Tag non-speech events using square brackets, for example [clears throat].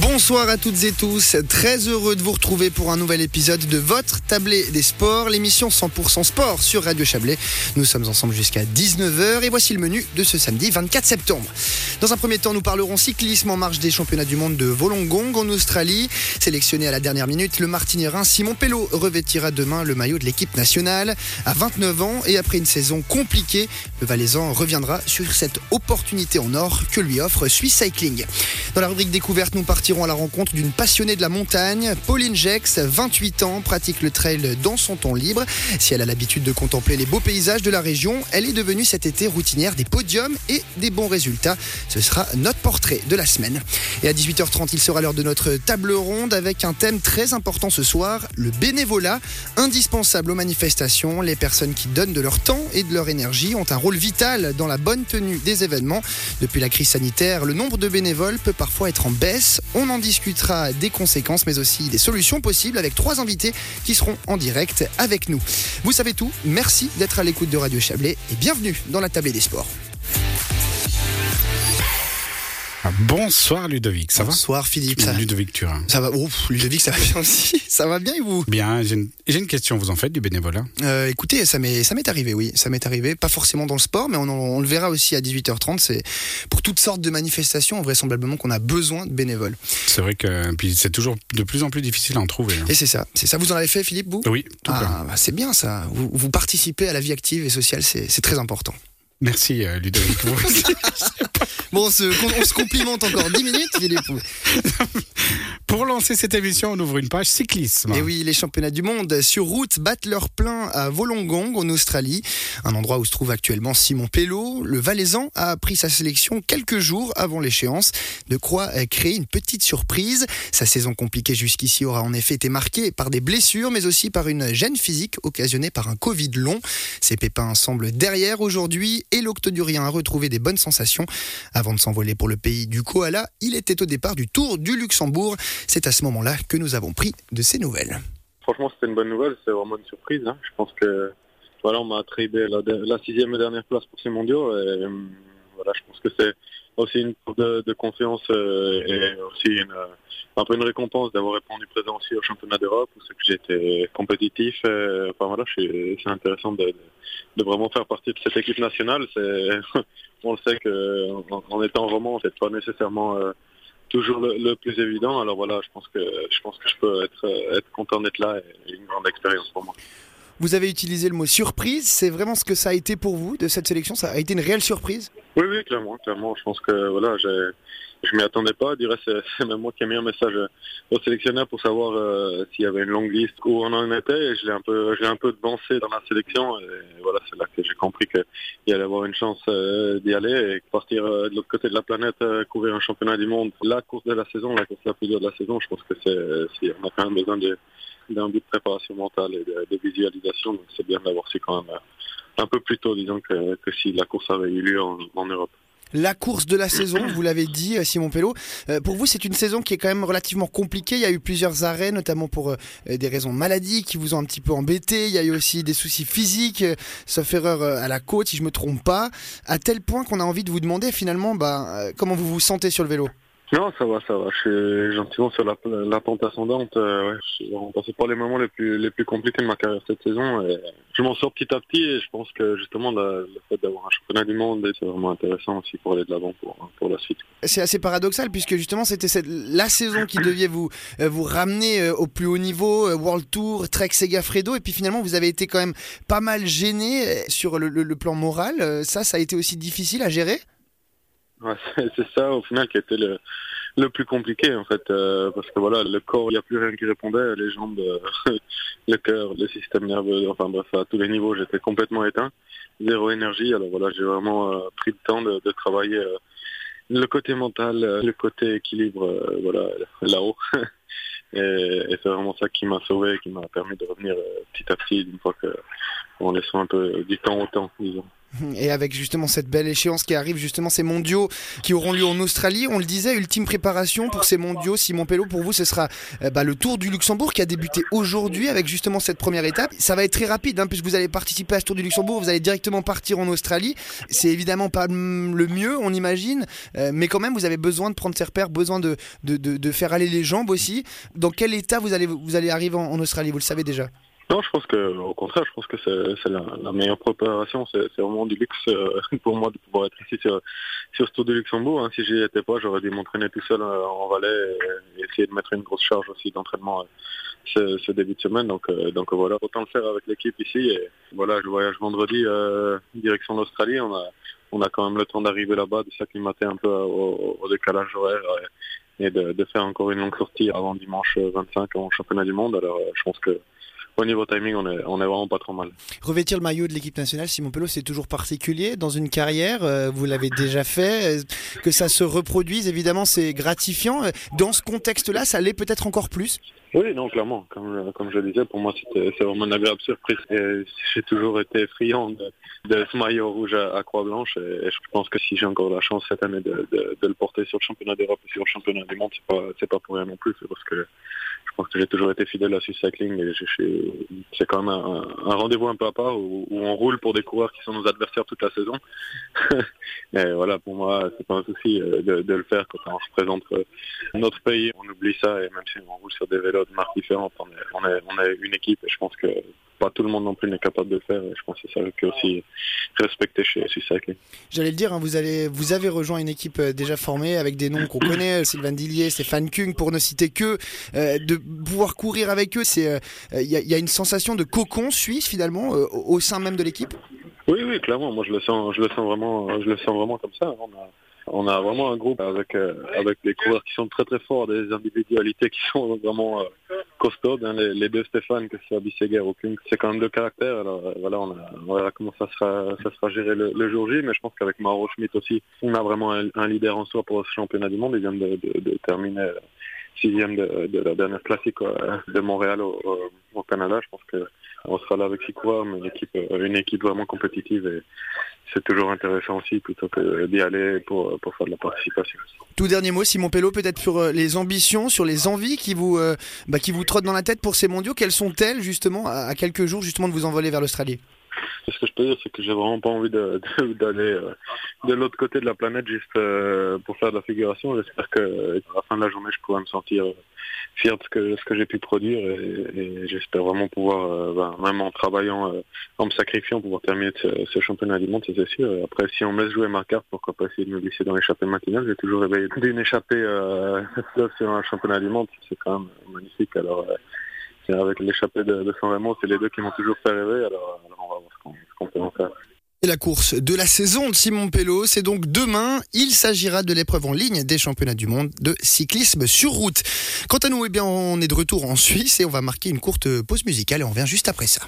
Bonsoir à toutes et tous, très heureux de vous retrouver pour un nouvel épisode de votre tablé des sports, l'émission 100% sport sur Radio Chablais. Nous sommes ensemble jusqu'à 19h et voici le menu de ce samedi 24 septembre. Dans un premier temps, nous parlerons cyclisme en marge des championnats du monde de Wollongong en Australie. Sélectionné à la dernière minute, le martinierin Simon Pello revêtira demain le maillot de l'équipe nationale. À 29 ans et après une saison compliquée, le Valaisan reviendra sur cette opportunité en or que lui offre Swiss Cycling. Dans la rubrique découverte, nous partirons à la rencontre d'une passionnée de la montagne. Pauline Jex, 28 ans, pratique le trail dans son temps libre. Si elle a l'habitude de contempler les beaux paysages de la région, elle est devenue cet été routinière des podiums et des bons résultats. Ce sera notre portrait de la semaine. Et à 18h30, il sera l'heure de notre table ronde avec un thème très important ce soir, le bénévolat, indispensable aux manifestations. Les personnes qui donnent de leur temps et de leur énergie ont un rôle vital dans la bonne tenue des événements. Depuis la crise sanitaire, le nombre de bénévoles peut parfois être en baisse. On en discutera des conséquences, mais aussi des solutions possibles avec trois invités qui seront en direct avec nous. Vous savez tout, merci d'être à l'écoute de Radio Chablais et bienvenue dans la table des sports. Bonsoir Ludovic, ça Bonsoir Philippe. va Ça, Ludovic Turin. ça va Ouf, Ludovic, ça va bien aussi. [laughs] Ça va bien et vous Bien, j'ai une, question, vous en faites du bénévolat Euh, Écoutez, ça m'est ça m'est arrivé, oui, ça m'est arrivé. Pas forcément dans le sport, mais on, en- on le verra aussi à 18h30. C'est pour toutes sortes de manifestations, vraisemblablement qu'on a besoin de bénévoles. C'est vrai que puis c'est toujours de plus en plus difficile à en trouver. hein. Et c'est ça, c'est ça. Vous en avez fait, Philippe, vous? Oui, tout. Ah, bah, c'est bien ça. Vous, vous participez à la vie active et sociale, c'est très important. Merci euh, Ludovic. [laughs] [laughs] Bon, on se, on se complimente encore 10 minutes, Philippe. Pour [laughs] lancer cette émission, on ouvre une page cyclisme. Et oui, les championnats du monde sur route battent leur plein à Wollongong en Australie, un endroit où se trouve actuellement Simon Pello. Le Valaisan a pris sa sélection quelques jours avant l'échéance, de quoi euh, créer une petite surprise. Sa saison compliquée jusqu'ici aura en effet été marquée par des blessures, mais aussi par une gêne physique occasionnée par un Covid long. Ses pépins semblent derrière aujourd'hui et l'octodurien a retrouvé des bonnes sensations. Avant de s'envoler pour le pays du koala, il était au départ du Tour du Luxembourg. C'est à ce moment-là que nous avons pris de ses nouvelles. Franchement, c'était une bonne nouvelle. C'est vraiment une surprise. hein. Je pense que voilà, on m'a attribué la, sixième et dernière place pour ces mondiaux. Et euh, voilà, je pense que c'est aussi une de, confiance euh, et aussi euh, un peu une récompense d'avoir répondu présent aussi au championnat d'Europe où c'est que été compétitif. Enfin voilà, c'est intéressant de, vraiment faire partie de cette équipe nationale. [laughs] On le sait que en, en étant roman, c'est pas nécessairement toujours le, plus évident. Alors voilà, je pense que je pense que je peux être content d'être là et une grande expérience pour moi. Vous avez utilisé le mot surprise, c'est vraiment ce que ça a été pour vous de cette sélection? Ça a été une réelle surprise? Oui, oui, clairement, clairement. Je pense que voilà, j'ai- je m'y attendais pas. Je dirais [laughs] c'est même moi qui ai mis un message au sélectionneur pour savoir euh, s'il y avait une longue liste où on en était. Et je l'ai un peu, je l'ai un peu devancé dans la sélection. Et voilà, c'est là que j'ai compris qu'il allait avoir une chance euh, d'y aller et partir euh, de l'autre côté de la planète, euh, couvrir un championnat du monde. La course de la saison, la course la plus dure de la saison, je pense que c'est, on a quand même besoin d'un but de préparation mentale et de, de visualisation. Donc c'est bien d'avoir su quand même euh, un peu plus tôt, disons, que, que si la course avait eu lieu en, en Europe. La course de la saison, [clears throat] vous l'avez dit, euh, Simon Pello. Euh, pour vous, c'est une saison qui est quand même relativement compliquée. Il y a eu plusieurs arrêts, notamment pour euh, des raisons de maladie qui vous ont un petit peu embêté. Il y a eu aussi des soucis physiques, euh, sauf erreur à la côte, si je me trompe pas. À tel point qu'on a envie de vous demander finalement bah, comment vous vous sentez sur le vélo? Non, ça va, ça va. Je suis gentiment sur la, la pente ascendante. Euh, ouais, je les moments les plus les plus compliqués de ma carrière cette saison. Et je m'en sors petit à petit et je pense que justement le, le fait d'avoir un championnat du monde, c'est vraiment intéressant aussi pour aller de l'avant pour, pour la suite. C'est assez paradoxal puisque justement c'était la saison qui devait vous euh, vous ramener euh, au plus haut niveau, euh, World Tour, Trek Segafredo, et puis finalement vous avez été quand même pas mal gêné sur le, le- le plan moral. Ça, ça a été aussi difficile à gérer? [laughs] C'est ça au final qui a été le, le plus compliqué en fait euh, parce que voilà le corps il n'y a plus rien qui répondait les jambes euh, [laughs] le cœur le système nerveux enfin bref à tous les niveaux j'étais complètement éteint. Zéro énergie alors voilà j'ai vraiment euh, pris le temps de, travailler le côté mental le côté équilibre voilà [laughs] là-haut. Et, et c'est vraiment ça qui m'a sauvé qui m'a permis de revenir petit à petit une fois que en laissant un peu du temps au temps disons Et avec justement cette belle échéance qui arrive, justement ces mondiaux qui auront lieu en Australie, on le disait, ultime préparation pour ces mondiaux. Simon Pello, pour vous, ce sera euh, bah, le Tour du Luxembourg qui a débuté aujourd'hui avec justement cette première étape. Ça va être très rapide, hein, puisque vous allez participer à ce Tour du Luxembourg, vous allez directement partir en Australie. C'est évidemment pas le mieux, on imagine, euh, mais quand même, vous avez besoin de prendre ses repères, besoin de, de, de, faire aller les jambes aussi. Dans quel état vous allez, vous allez arriver en Australie Vous le savez déjà? Non, je pense que, au contraire, je pense que c'est la, meilleure préparation. C'est vraiment du luxe euh, [laughs] pour moi de pouvoir être ici sur, sur ce Tour du Luxembourg. Hein. Si j'y étais pas, j'aurais dû m'entraîner tout seul euh, en Valais et, essayer de mettre une grosse charge aussi d'entraînement euh, ce, début de semaine. Donc, voilà, autant le faire avec l'équipe ici. Et voilà, je voyage vendredi direction l'Australie. On a, on a quand même le temps d'arriver là-bas, de s'acclimater un peu au, décalage horaire et de, de, faire encore une longue sortie avant dimanche 25 en championnat du monde. Alors, je pense que au niveau timing, on est, on est vraiment pas trop mal. Revêtir le maillot de l'équipe nationale, Simon Pelot, c'est toujours particulier dans une carrière. Euh, vous l'avez déjà fait. Euh, que ça se reproduise, évidemment, c'est gratifiant. Euh, dans ce contexte-là, ça l'est peut-être encore plus? Oui, non, clairement. Comme, comme je le disais, pour moi, c'est vraiment une agréable surprise. J'ai toujours été friand de, ce maillot rouge à, Croix Blanche. Et, je pense que si j'ai encore la chance cette année de, le porter sur le championnat d'Europe et sur le championnat du monde, c'est pas, pas pour rien non plus. C'est parce que je pense que j'ai toujours été fidèle à Swiss Cycling c'est quand même un, rendez-vous un peu à part où, on roule pour des coureurs qui sont nos adversaires toute la saison. [laughs] et voilà, pour moi, c'est pas un souci euh, de, le faire quand on représente euh, notre pays. On oublie ça et même si on roule sur des vélos de marques différentes, on est, on est une équipe et je pense que pas tout le monde non plus n'est capable de le faire. Et je pense que c'est ça qu'il aussi respecter chez Cycling. J'allais le dire, hein, vous, allez, vous avez rejoint une équipe euh, déjà formée avec des noms qu'on connaît, euh, Sylvain Dillier, Stéphane Kung, pour ne citer que. Euh, de pouvoir courir avec eux, il y, a une sensation de cocon suisse finalement au sein même de l'équipe? Oui, oui, clairement. Moi, je le sens, je le sens vraiment, je le sens vraiment comme ça. On a, on a vraiment un groupe avec euh, avec des coureurs qui sont très très forts, des individualités qui sont vraiment euh, costauds. Hein, les, deux Stéphane, que ce soit Bisseguer ou c'est quand même deux caractères. Alors euh, voilà, on, a, verra comment ça sera ça sera géré le, jour J, mais je pense qu'avec Mauro Schmidt aussi, on a vraiment un, leader en soi pour ce championnat du monde. Il vient de, terminer sixième de, de, la dernière classique de Montréal au, Canada. Je pense que on sera là avec six mais une équipe, une équipe vraiment compétitive et c'est toujours intéressant aussi plutôt que d'y aller pour, pour faire de la participation. Tout dernier mot, Simon Pello, peut-être sur euh, les ambitions, sur les envies qui vous, euh, bah, qui vous trottent dans la tête pour ces mondiaux. Quelles sont-elles justement à quelques jours justement de vous envoler vers l'Australie? Ce que je peux dire, c'est que j'ai vraiment pas envie [laughs] d'aller euh, de, l'autre côté de la planète juste pour faire de la figuration. J'espère que à la fin de la journée, je pourrai me sentir fier de ce que, ce que j'ai pu produire et, j'espère vraiment pouvoir, euh, ben, même en travaillant, euh, en me sacrifiant, pouvoir terminer ce, championnat du monde, c'est sûr. Après, si on me laisse jouer ma carte, pourquoi pas essayer de me glisser dans l'échappée matinale? J'ai toujours rêvé d'une échappée euh, [laughs] sur un championnat du monde, c'est quand même magnifique. Alors, avec l'échappée de, de San Remo, c'est les deux qui m'ont toujours fait rêver, faire la course de la saison de Simon Pello, c'est donc demain. Il s'agira de l'épreuve en ligne des championnats du monde de cyclisme sur route. Quant à nous, eh bien, on est de retour en Suisse et on va marquer une courte pause musicale et on revient juste après ça.